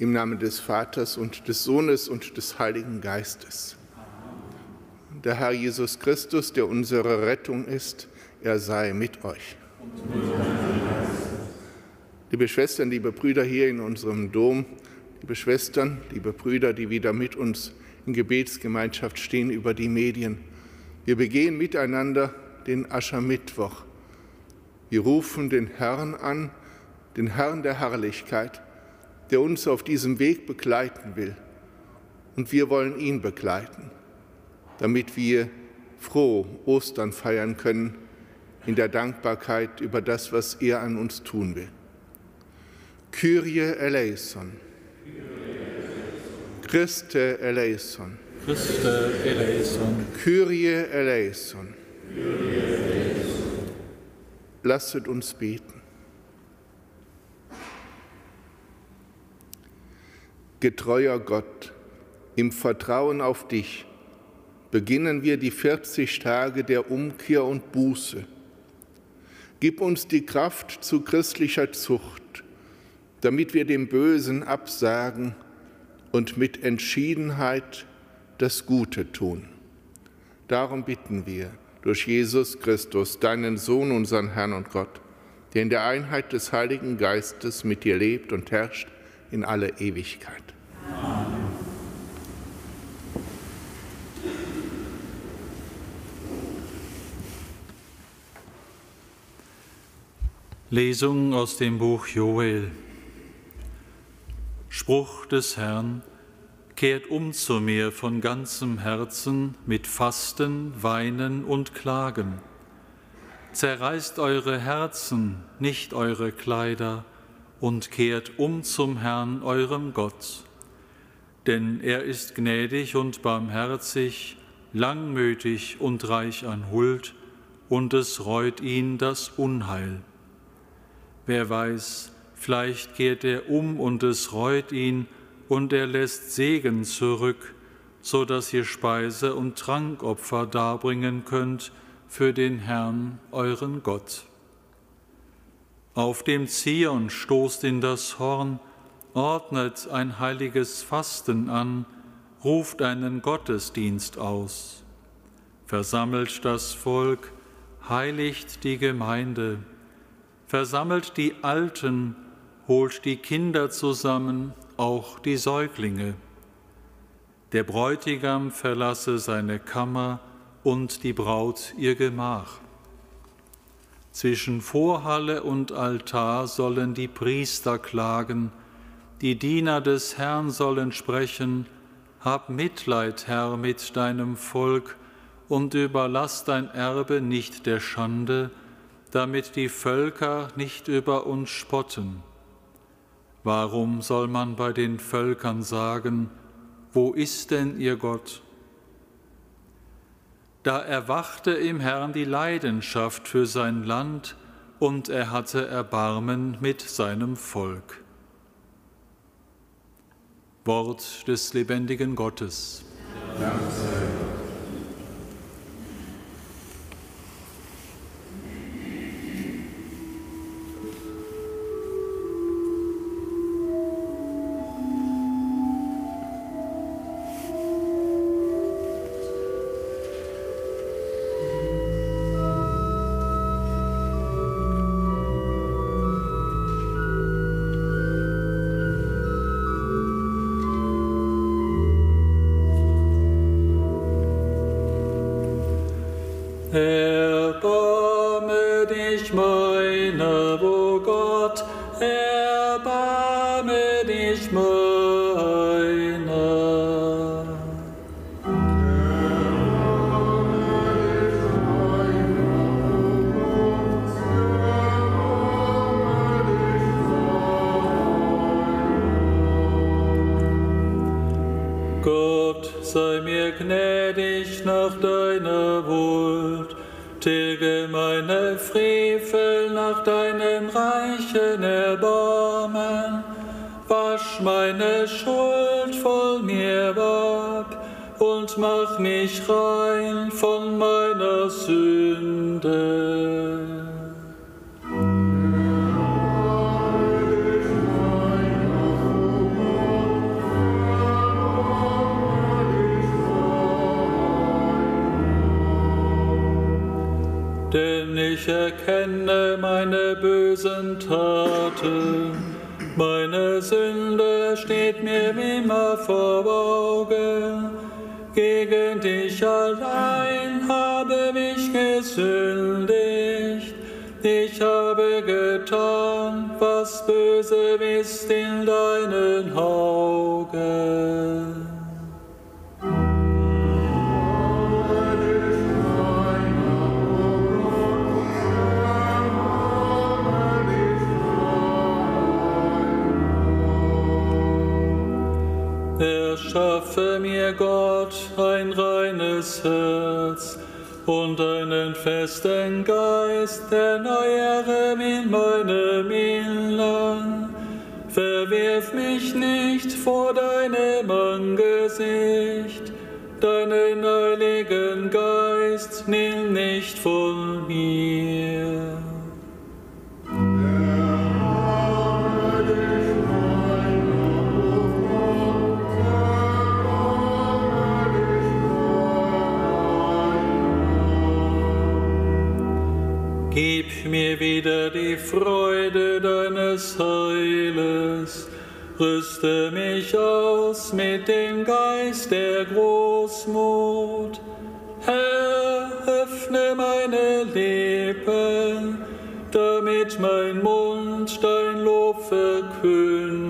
Im Namen des Vaters und des Sohnes und des Heiligen Geistes. Der Herr Jesus Christus, der unsere Rettung ist, er sei mit euch. Liebe Schwestern, liebe Brüder hier in unserem Dom, liebe Schwestern, liebe Brüder, die wieder mit uns in Gebetsgemeinschaft stehen über die Medien. Wir begehen miteinander den Aschermittwoch. Wir rufen den Herrn an, den Herrn der Herrlichkeit, der uns auf diesem Weg begleiten will. Und wir wollen ihn begleiten, damit wir froh Ostern feiern können in der Dankbarkeit über das, was er an uns tun will. Kyrie eleison. Christe eleison. Christe eleison. Kyrie eleison. Lasset uns beten. Getreuer Gott, im Vertrauen auf dich beginnen wir die 40 Tage der Umkehr und Buße. Gib uns die Kraft zu christlicher Zucht, damit wir dem Bösen absagen und mit Entschiedenheit das Gute tun. Darum bitten wir durch Jesus Christus, deinen Sohn, unseren Herrn und Gott, der in der Einheit des Heiligen Geistes mit dir lebt und herrscht in alle Ewigkeit. Lesung aus dem Buch Joel. Spruch des Herrn, kehrt um zu mir von ganzem Herzen mit Fasten, Weinen und Klagen. Zerreißt eure Herzen, nicht eure Kleider, und kehrt um zum Herrn, eurem Gott. Denn er ist gnädig und barmherzig, langmütig und reich an Huld, und es reut ihn das Unheil. Wer weiß, vielleicht kehrt er um und es reut ihn, und er lässt Segen zurück, so dass ihr Speise- und Trankopfer darbringen könnt für den Herrn, euren Gott. Auf dem Zion stoßt in das Horn, ordnet ein heiliges Fasten an, ruft einen Gottesdienst aus, versammelt das Volk, heiligt die Gemeinde, versammelt die Alten, holt die Kinder zusammen, auch die Säuglinge. Der Bräutigam verlasse seine Kammer und die Braut ihr Gemach. Zwischen Vorhalle und Altar sollen die Priester klagen, die Diener des Herrn sollen sprechen, Hab Mitleid, Herr, mit deinem Volk und überlass dein Erbe nicht der Schande, damit die Völker nicht über uns spotten. Warum soll man bei den Völkern sagen, wo ist denn ihr Gott? Da erwachte im Herrn die Leidenschaft für sein Land und er hatte Erbarmen mit seinem Volk. Wort des lebendigen Gottes. Dank sei sei mir gnädig nach deiner Wut, Tilge meine Frevel nach deinem reichen Erbarmen. Wasch meine Schuld von mir ab und mach mich rein von meiner Sünde. Ich erkenne meine bösen Taten. Meine Sünde steht mir immer vor Augen. Gegen dich allein habe ich gesündigt. Ich habe getan, was böse ist in deinen Augen. Herz und einen festen Geist, erneuere in meinem Innern. Verwirf mich nicht vor deinem Angesicht, deinen heiligen Geist nimm nicht von mir. Wieder die Freude deines Heiles, rüste mich aus mit dem Geist der Großmut. Herr, öffne meine Lippen, damit mein Mund dein Lob verkünde.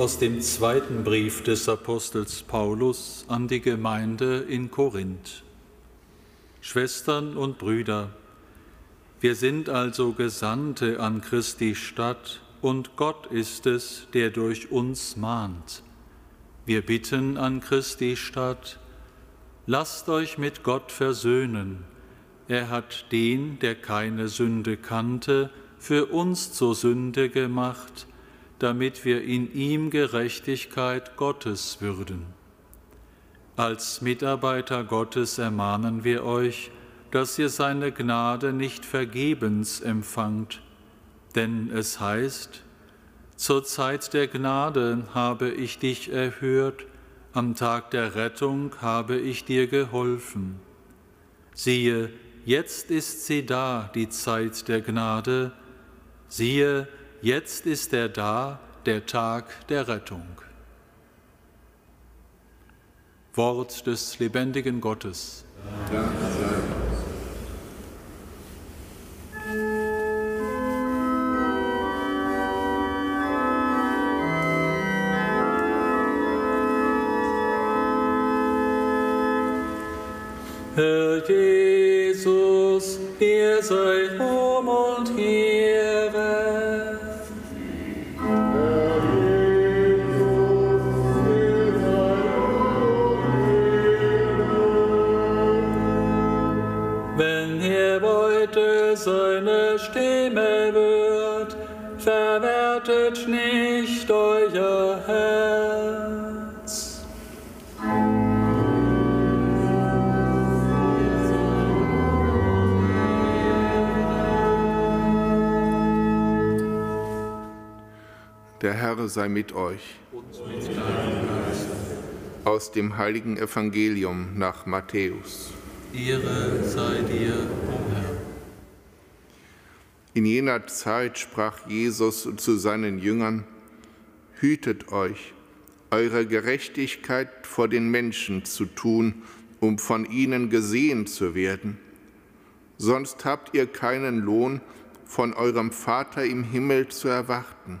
Aus dem zweiten Brief des Apostels Paulus an die Gemeinde in Korinth. Schwestern und Brüder, wir sind also Gesandte an Christi Stadt und Gott ist es, der durch uns mahnt. Wir bitten an Christi Stadt, lasst euch mit Gott versöhnen. Er hat den, der keine Sünde kannte, für uns zur Sünde gemacht, damit wir in ihm Gerechtigkeit Gottes würden. Als Mitarbeiter Gottes ermahnen wir euch, dass ihr seine Gnade nicht vergebens empfangt, denn es heißt, zur Zeit der Gnade habe ich dich erhört, am Tag der Rettung habe ich dir geholfen. Siehe, jetzt ist sie da, die Zeit der Gnade, siehe, Jetzt ist er da, der Tag der Rettung. Wort des lebendigen Gottes. Dank Herr Jesus, ihr seid Ruhm und Ehre. Der Herr sei mit euch. Aus dem heiligen Evangelium nach Matthäus. Ehre sei dir, o Herr. In jener Zeit sprach Jesus zu seinen Jüngern, Hütet euch, eure Gerechtigkeit vor den Menschen zu tun, um von ihnen gesehen zu werden. Sonst habt ihr keinen Lohn von eurem Vater im Himmel zu erwarten.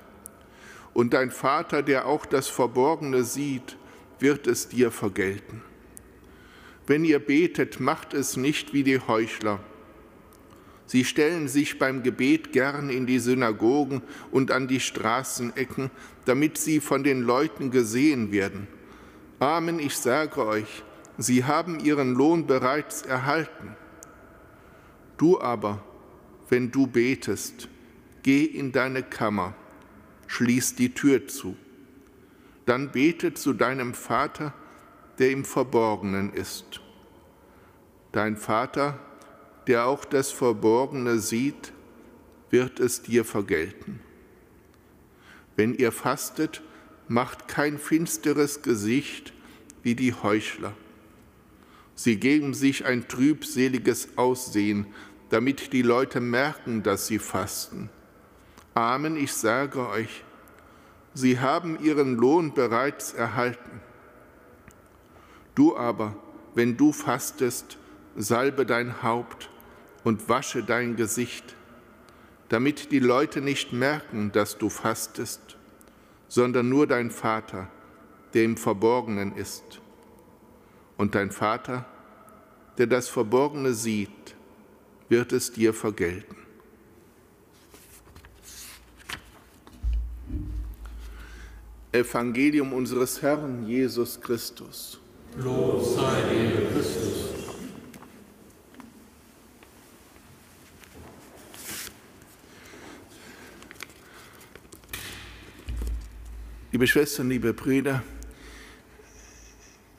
Und dein Vater, der auch das Verborgene sieht, wird es dir vergelten. Wenn ihr betet, macht es nicht wie die Heuchler. Sie stellen sich beim Gebet gern in die Synagogen und an die Straßenecken, damit sie von den Leuten gesehen werden. Amen, ich sage euch, sie haben ihren Lohn bereits erhalten. Du aber, wenn du betest, geh in deine Kammer, schließ die Tür zu. Dann bete zu deinem Vater, der im Verborgenen ist. Dein Vater, der auch das Verborgene sieht, wird es dir vergelten. Wenn ihr fastet, macht kein finsteres Gesicht wie die Heuchler. Sie geben sich ein trübseliges Aussehen, damit die Leute merken, dass sie fasten. Amen, ich sage euch, sie haben ihren Lohn bereits erhalten. Du aber, wenn du fastest, salbe dein Haupt und wasche dein Gesicht, damit die Leute nicht merken, dass du fastest, sondern nur dein Vater, der im Verborgenen ist. Und dein Vater, der das Verborgene sieht, wird es dir vergelten. Evangelium unseres Herrn Jesus Christus. Lob sei dir, Christus. Liebe Schwestern, liebe Brüder,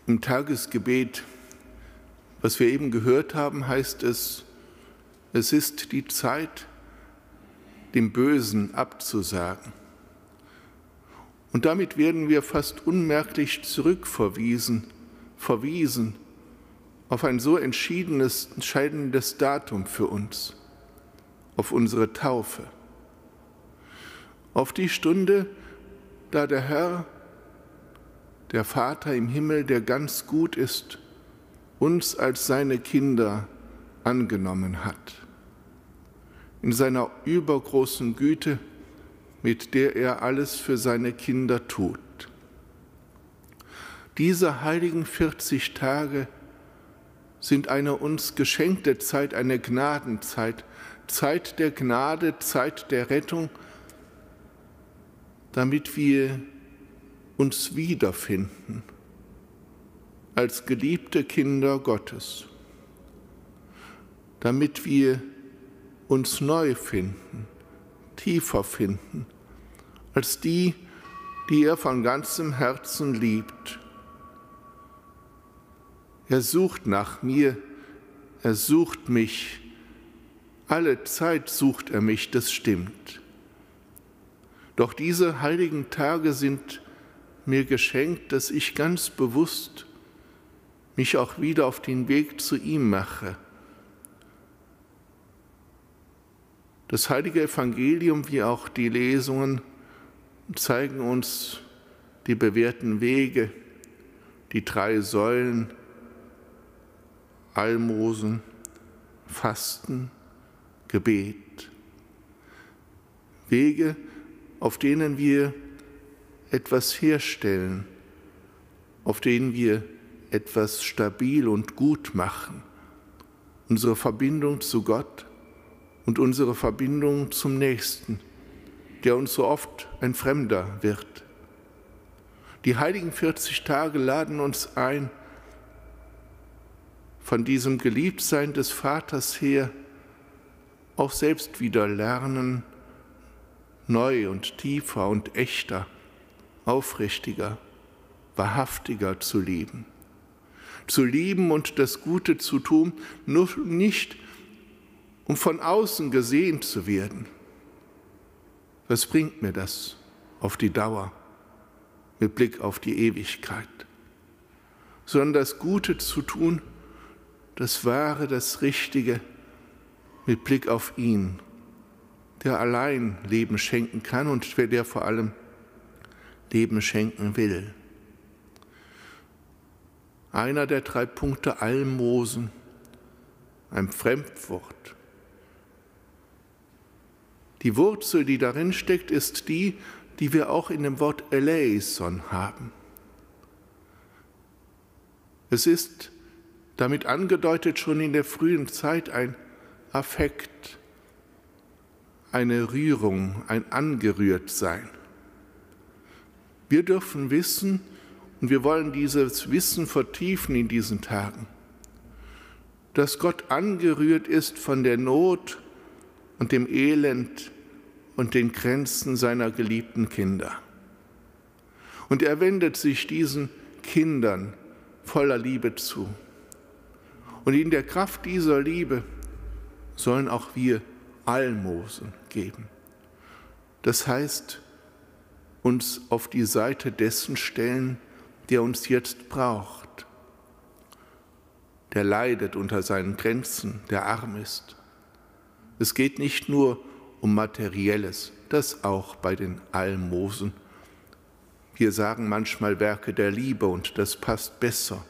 im Tagesgebet, was wir eben gehört haben, heißt es, es ist die Zeit, dem Bösen abzusagen. Und damit werden wir fast unmerklich zurückverwiesen, verwiesen auf ein so entschiedenes, entscheidendes Datum für uns, auf unsere Taufe, auf die Stunde, da der Herr, der Vater im Himmel, der ganz gut ist, uns als seine Kinder angenommen hat. In seiner übergroßen Güte, mit der er alles für seine Kinder tut. Diese heiligen 40 Tage sind eine uns geschenkte Zeit, eine Gnadenzeit, Zeit der Gnade, Zeit der Rettung, damit wir uns wiederfinden als geliebte Kinder Gottes, damit wir uns neu finden, tiefer finden, als die, die er von ganzem Herzen liebt. Er sucht nach mir, er sucht mich, alle Zeit sucht er mich, das stimmt. Doch diese heiligen Tage sind mir geschenkt, dass ich ganz bewusst mich auch wieder auf den Weg zu ihm mache. Das heilige Evangelium wie auch die Lesungen zeigen uns die bewährten Wege, die drei Säulen, Almosen, Fasten, Gebet. Wege, auf denen wir etwas herstellen, auf denen wir etwas stabil und gut machen, unsere Verbindung zu Gott und unsere Verbindung zum Nächsten, der uns so oft ein Fremder wird. Die heiligen 40 Tage laden uns ein, von diesem Geliebtsein des Vaters her auch selbst wieder lernen, neu und tiefer und echter, aufrichtiger, wahrhaftiger zu lieben. Zu lieben und das Gute zu tun, nur nicht um von außen gesehen zu werden. Was bringt mir das auf die Dauer mit Blick auf die Ewigkeit? Sondern das Gute zu tun, das Wahre, das Richtige mit Blick auf ihn der allein Leben schenken kann und der vor allem Leben schenken will. Einer der drei Punkte Almosen, ein Fremdwort. Die Wurzel, die darin steckt, ist die, die wir auch in dem Wort Eleison haben. Es ist Damit angedeutet schon in der frühen Zeit ein Affekt, eine Rührung, ein Angerührtsein. Wir dürfen wissen, und wir wollen dieses Wissen vertiefen in diesen Tagen, dass Gott angerührt ist von der Not und dem Elend und den Grenzen seiner geliebten Kinder. Und er wendet sich diesen Kindern voller Liebe zu. Und in der Kraft dieser Liebe sollen auch wir Almosen geben. Das heißt, uns auf die Seite dessen stellen, der uns jetzt braucht, der leidet unter seinen Grenzen, der arm ist. Es geht nicht nur um materielles, das auch bei den Almosen. Wir sagen manchmal Werke der Liebe und das passt besser.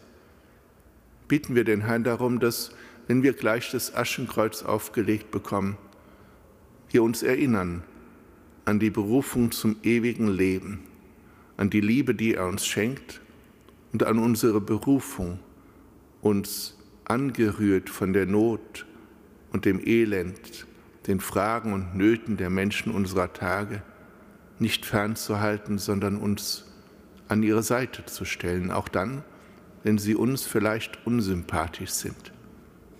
Bitten wir den Herrn darum, dass, wenn wir gleich das Aschenkreuz aufgelegt bekommen, wir uns erinnern an die Berufung zum ewigen Leben, an die Liebe, die er uns schenkt und an unsere Berufung, uns angerührt von der Not und dem Elend, den Fragen und Nöten der Menschen unserer Tage, nicht fernzuhalten, sondern uns an ihre Seite zu stellen, auch dann, wenn sie uns vielleicht unsympathisch sind.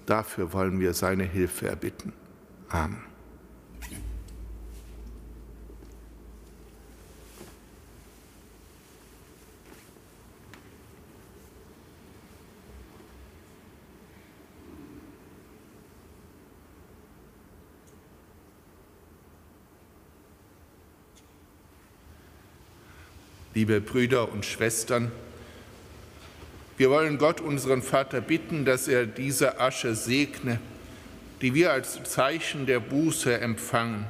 Dafür wollen wir seine Hilfe erbitten. Amen. Liebe Brüder und Schwestern, wir wollen Gott, unseren Vater, bitten, dass er diese Asche segne, die wir als Zeichen der Buße empfangen.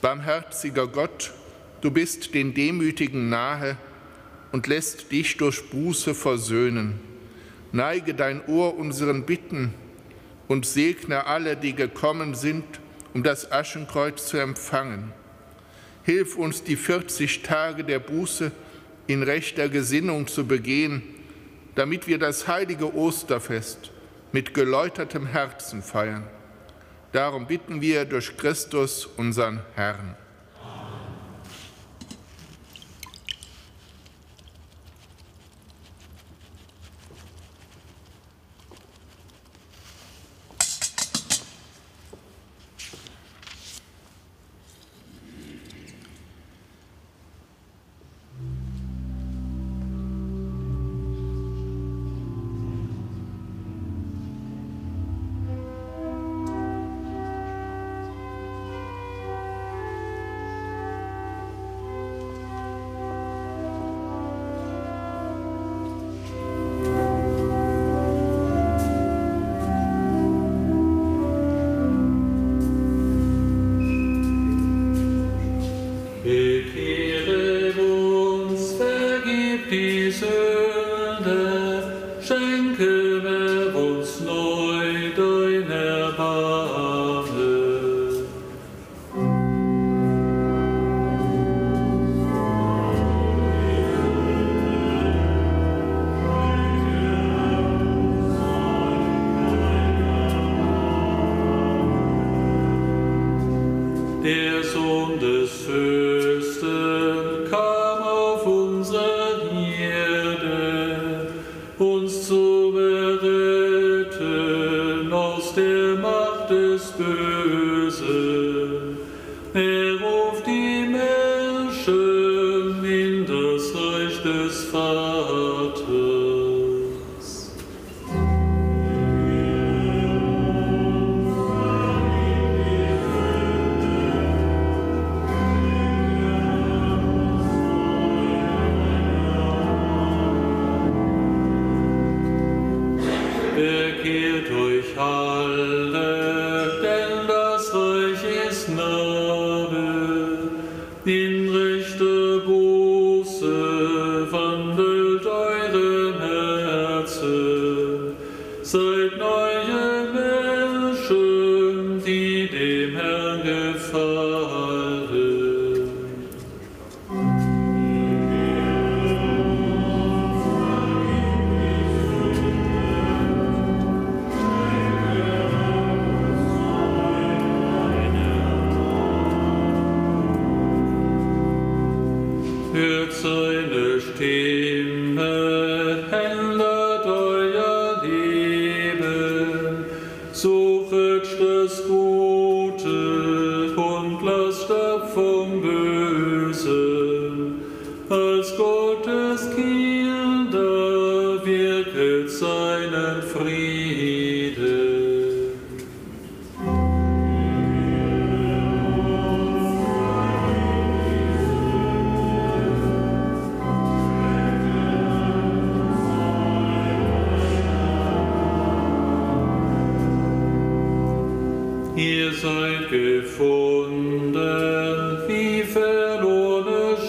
Barmherziger Gott, du bist den Demütigen nahe und lässt dich durch Buße versöhnen. Neige dein Ohr unseren Bitten und segne alle, die gekommen sind, um das Aschenkreuz zu empfangen Hilf uns, die 40 Tage der Buße in rechter Gesinnung zu begehen, damit wir das heilige Osterfest mit geläutertem Herzen feiern. Darum bitten wir durch Christus, unseren Herrn.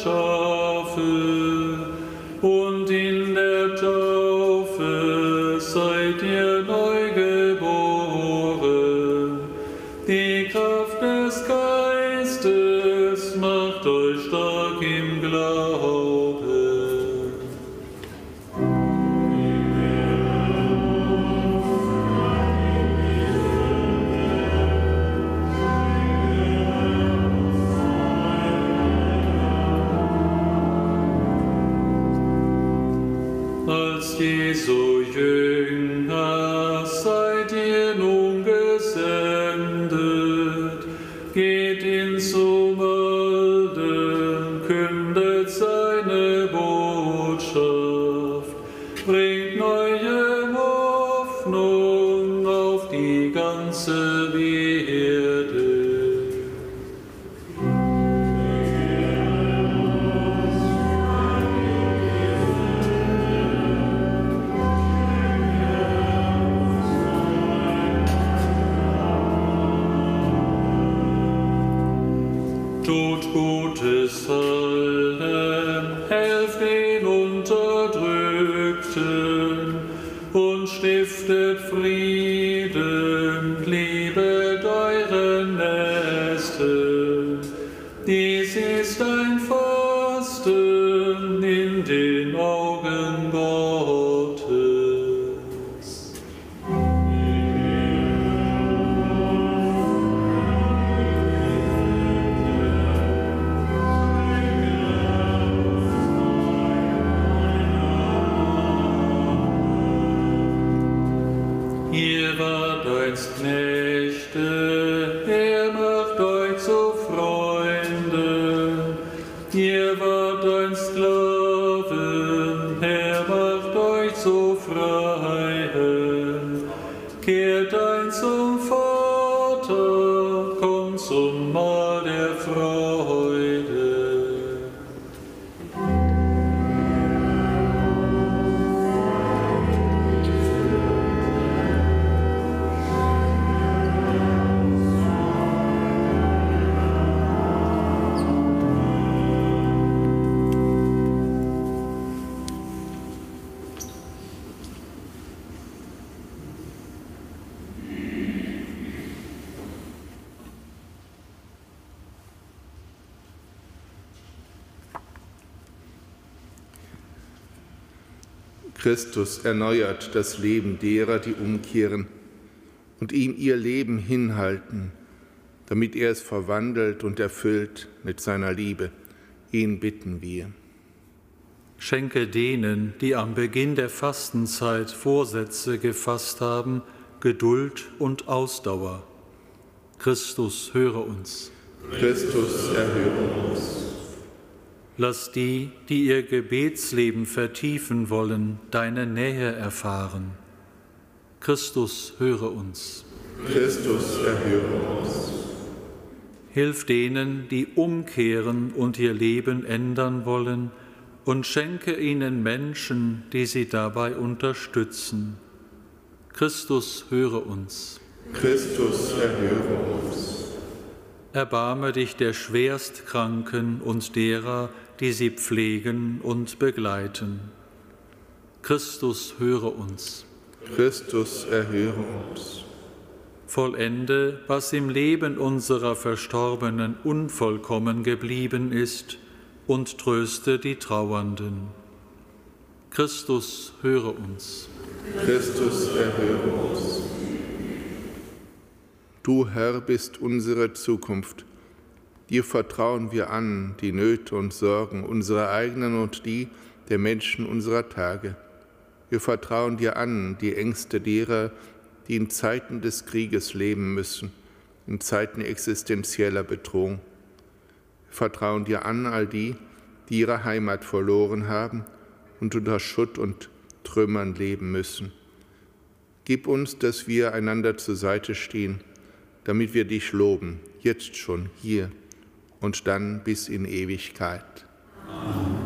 shine. Christus erneuert das Leben derer, die umkehren und ihm ihr Leben hinhalten, damit er es verwandelt und erfüllt mit seiner Liebe. Ihn bitten wir. Schenke denen, die am Beginn der Fastenzeit Vorsätze gefasst haben, Geduld und Ausdauer. Christus, höre uns. Christus, erhöre uns. Lass die, die ihr Gebetsleben vertiefen wollen, deine Nähe erfahren. Christus, höre uns. Christus, erhöre uns. Hilf denen, die umkehren und ihr Leben ändern wollen, und schenke ihnen Menschen, die sie dabei unterstützen. Christus, höre uns. Christus, erhöre uns. Erbarme dich der Schwerstkranken und derer, die sie pflegen und begleiten. Christus, höre uns. Christus, erhöre uns. Vollende, was im Leben unserer Verstorbenen unvollkommen geblieben ist, und tröste die Trauernden. Christus, höre uns. Christus, erhöre uns. Du Herr bist unsere Zukunft. Dir vertrauen wir an die Nöte und Sorgen unserer eigenen und die der Menschen unserer Tage. Wir vertrauen dir an die Ängste derer, die in Zeiten des Krieges leben müssen, in Zeiten existenzieller Bedrohung. Wir vertrauen dir an all die, die ihre Heimat verloren haben und unter Schutt und Trümmern leben müssen. Gib uns, dass wir einander zur Seite stehen, damit wir dich loben, jetzt schon hier und dann bis in Ewigkeit. Amen.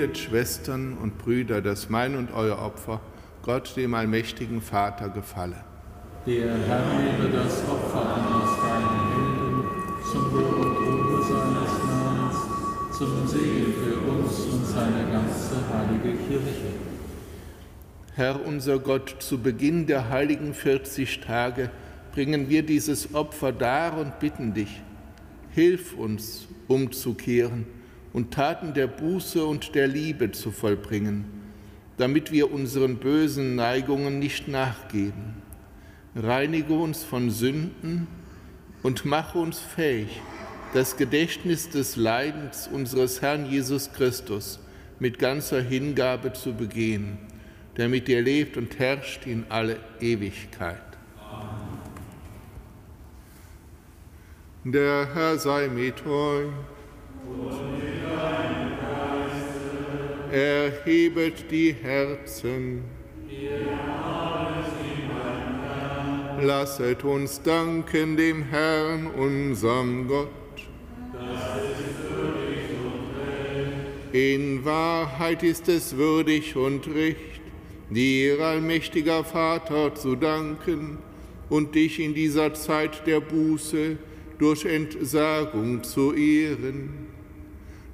Betet, Schwestern und Brüder, dass mein und euer Opfer Gott, dem allmächtigen Vater, gefalle. Der Herr nehme das Opfer an aus deinen Händen, zum Lob und Ruhe seines Namens, zum Segen für uns und seine ganze heilige Kirche. Herr unser Gott, zu Beginn der heiligen 40 Tage bringen wir dieses Opfer dar und bitten dich, hilf uns umzukehren und Taten der Buße und der Liebe zu vollbringen, damit wir unseren bösen Neigungen nicht nachgeben. Reinige uns von Sünden und mache uns fähig, das Gedächtnis des Leidens unseres Herrn Jesus Christus mit ganzer Hingabe zu begehen, der mit dir lebt und herrscht in alle Ewigkeit. Der Herr sei mit euch. Erhebet die Herzen. Lasset uns danken dem Herrn, unserem Gott. In Wahrheit ist es würdig und recht, dir, allmächtiger Vater, zu danken und dich in dieser Zeit der Buße durch Entsagung zu ehren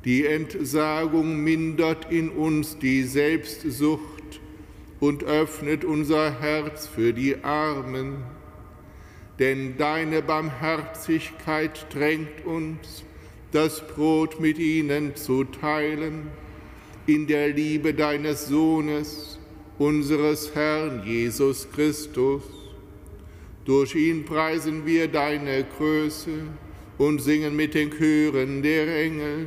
die Entsagung mindert in uns die Selbstsucht und öffnet unser Herz für die Armen. Denn deine Barmherzigkeit drängt uns, das Brot mit ihnen zu teilen, in der Liebe deines Sohnes, unseres Herrn Jesus Christus. Durch ihn preisen wir deine Größe und singen mit den Chören der Engel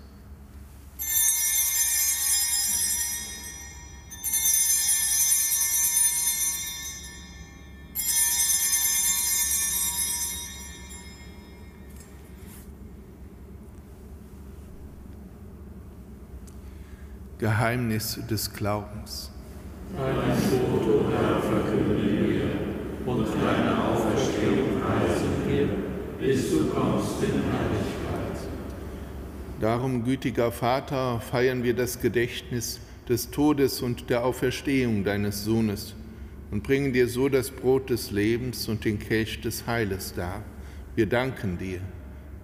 Geheimnis des Glaubens. Dein Tod, o Herr, verkündigen wir und deine Auferstehung preisen wir, bis du kommst in Herrlichkeit. Darum, gütiger Vater, feiern wir das Gedächtnis des Todes und der Auferstehung deines Sohnes und bringen dir so das Brot des Lebens und den Kelch des Heiles dar. Wir danken dir,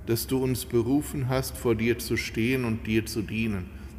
dass du uns berufen hast, vor dir zu stehen und dir zu dienen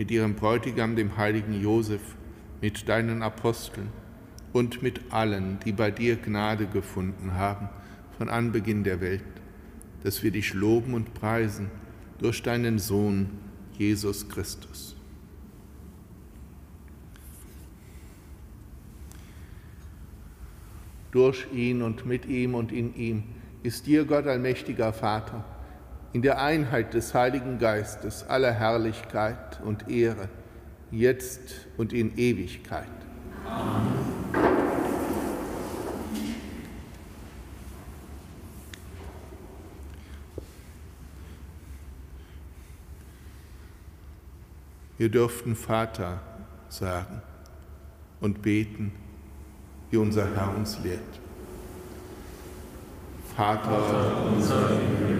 mit ihrem Bräutigam, dem heiligen Josef, mit deinen Aposteln und mit allen, die bei dir Gnade gefunden haben von Anbeginn der Welt, dass wir dich loben und preisen durch deinen Sohn, Jesus Christus. Durch ihn und mit ihm und in ihm ist dir, Gott allmächtiger Vater, in der Einheit des Heiligen Geistes aller Herrlichkeit und Ehre, jetzt und in Ewigkeit. Amen. Wir dürften Vater sagen und beten, wie unser Herr uns lehrt. Vater unser im Himmel,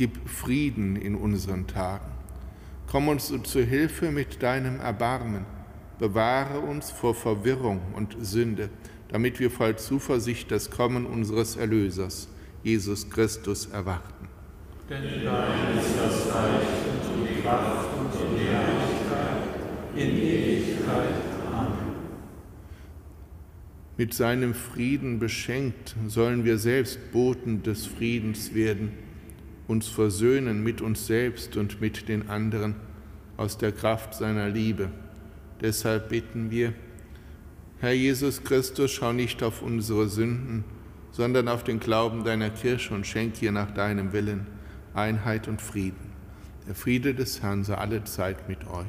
Gib Frieden in unseren Tagen. Komm uns zu Hilfe mit deinem Erbarmen. Bewahre uns vor Verwirrung und Sünde, damit wir voll Zuversicht das Kommen unseres Erlösers, Jesus Christus, erwarten. Denn dein ist das Reich und die Kraft und die Herrlichkeit in Ewigkeit. Amen. Mit seinem Frieden beschenkt sollen wir selbst Boten des Friedens werden, uns versöhnen mit uns selbst und mit den anderen aus der Kraft seiner Liebe. Deshalb bitten wir, Herr Jesus Christus, schau nicht auf unsere Sünden, sondern auf den Glauben deiner Kirche und schenk ihr nach deinem Willen Einheit und Frieden. Der Friede des Herrn sei alle Zeit mit euch.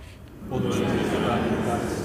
Und mit deinem Geist.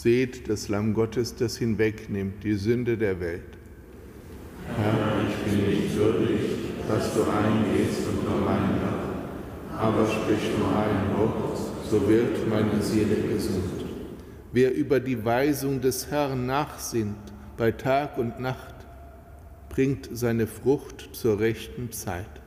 Seht das Lamm Gottes, das hinwegnimmt die Sünde der Welt. Herr, ich bin nicht würdig, dass du eingehst unter mein Dach, aber sprich nur ein Wort, so wird meine Seele gesund. Wer über die Weisung des Herrn nachsinnt bei Tag und Nacht, bringt seine Frucht zur rechten Zeit.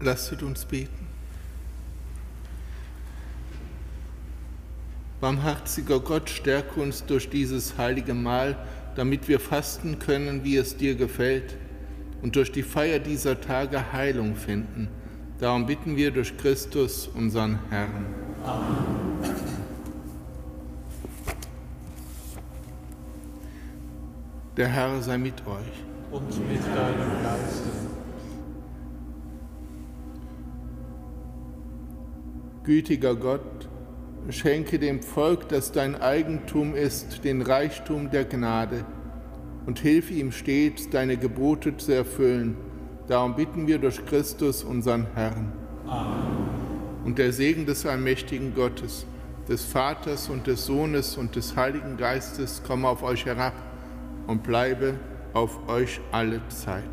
Lasset uns beten. Barmherziger Gott, stärke uns durch dieses heilige Mahl, damit wir fasten können, wie es dir gefällt, und durch die Feier dieser Tage Heilung finden. Darum bitten wir durch Christus, unseren Herrn. Amen. Der Herr sei mit euch. Und mit deinem Geiste. Gütiger Gott, schenke dem Volk, das dein Eigentum ist, den Reichtum der Gnade und hilf ihm stets, deine Gebote zu erfüllen. Darum bitten wir durch Christus, unseren Herrn. Amen. Und der Segen des allmächtigen Gottes, des Vaters und des Sohnes und des Heiligen Geistes komme auf euch herab und bleibe auf euch alle Zeit.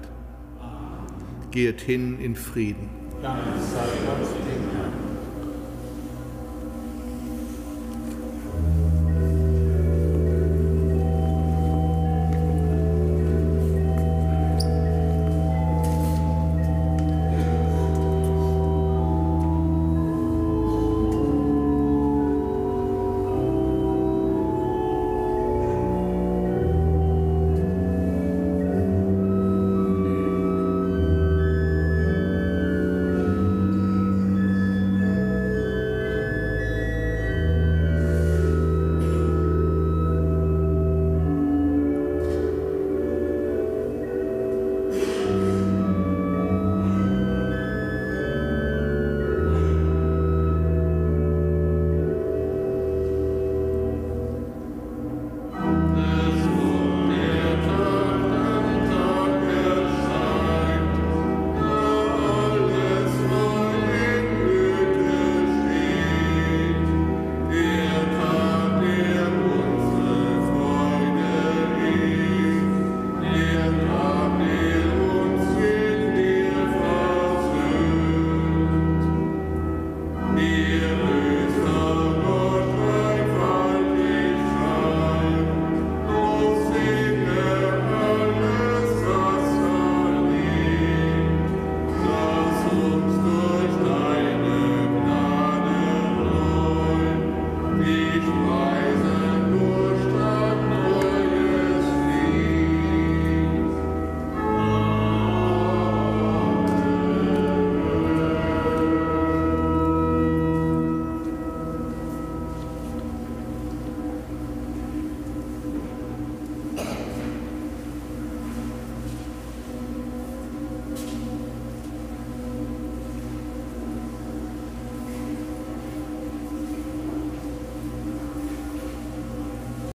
Amen. Geht hin in Frieden. Dank sei Gott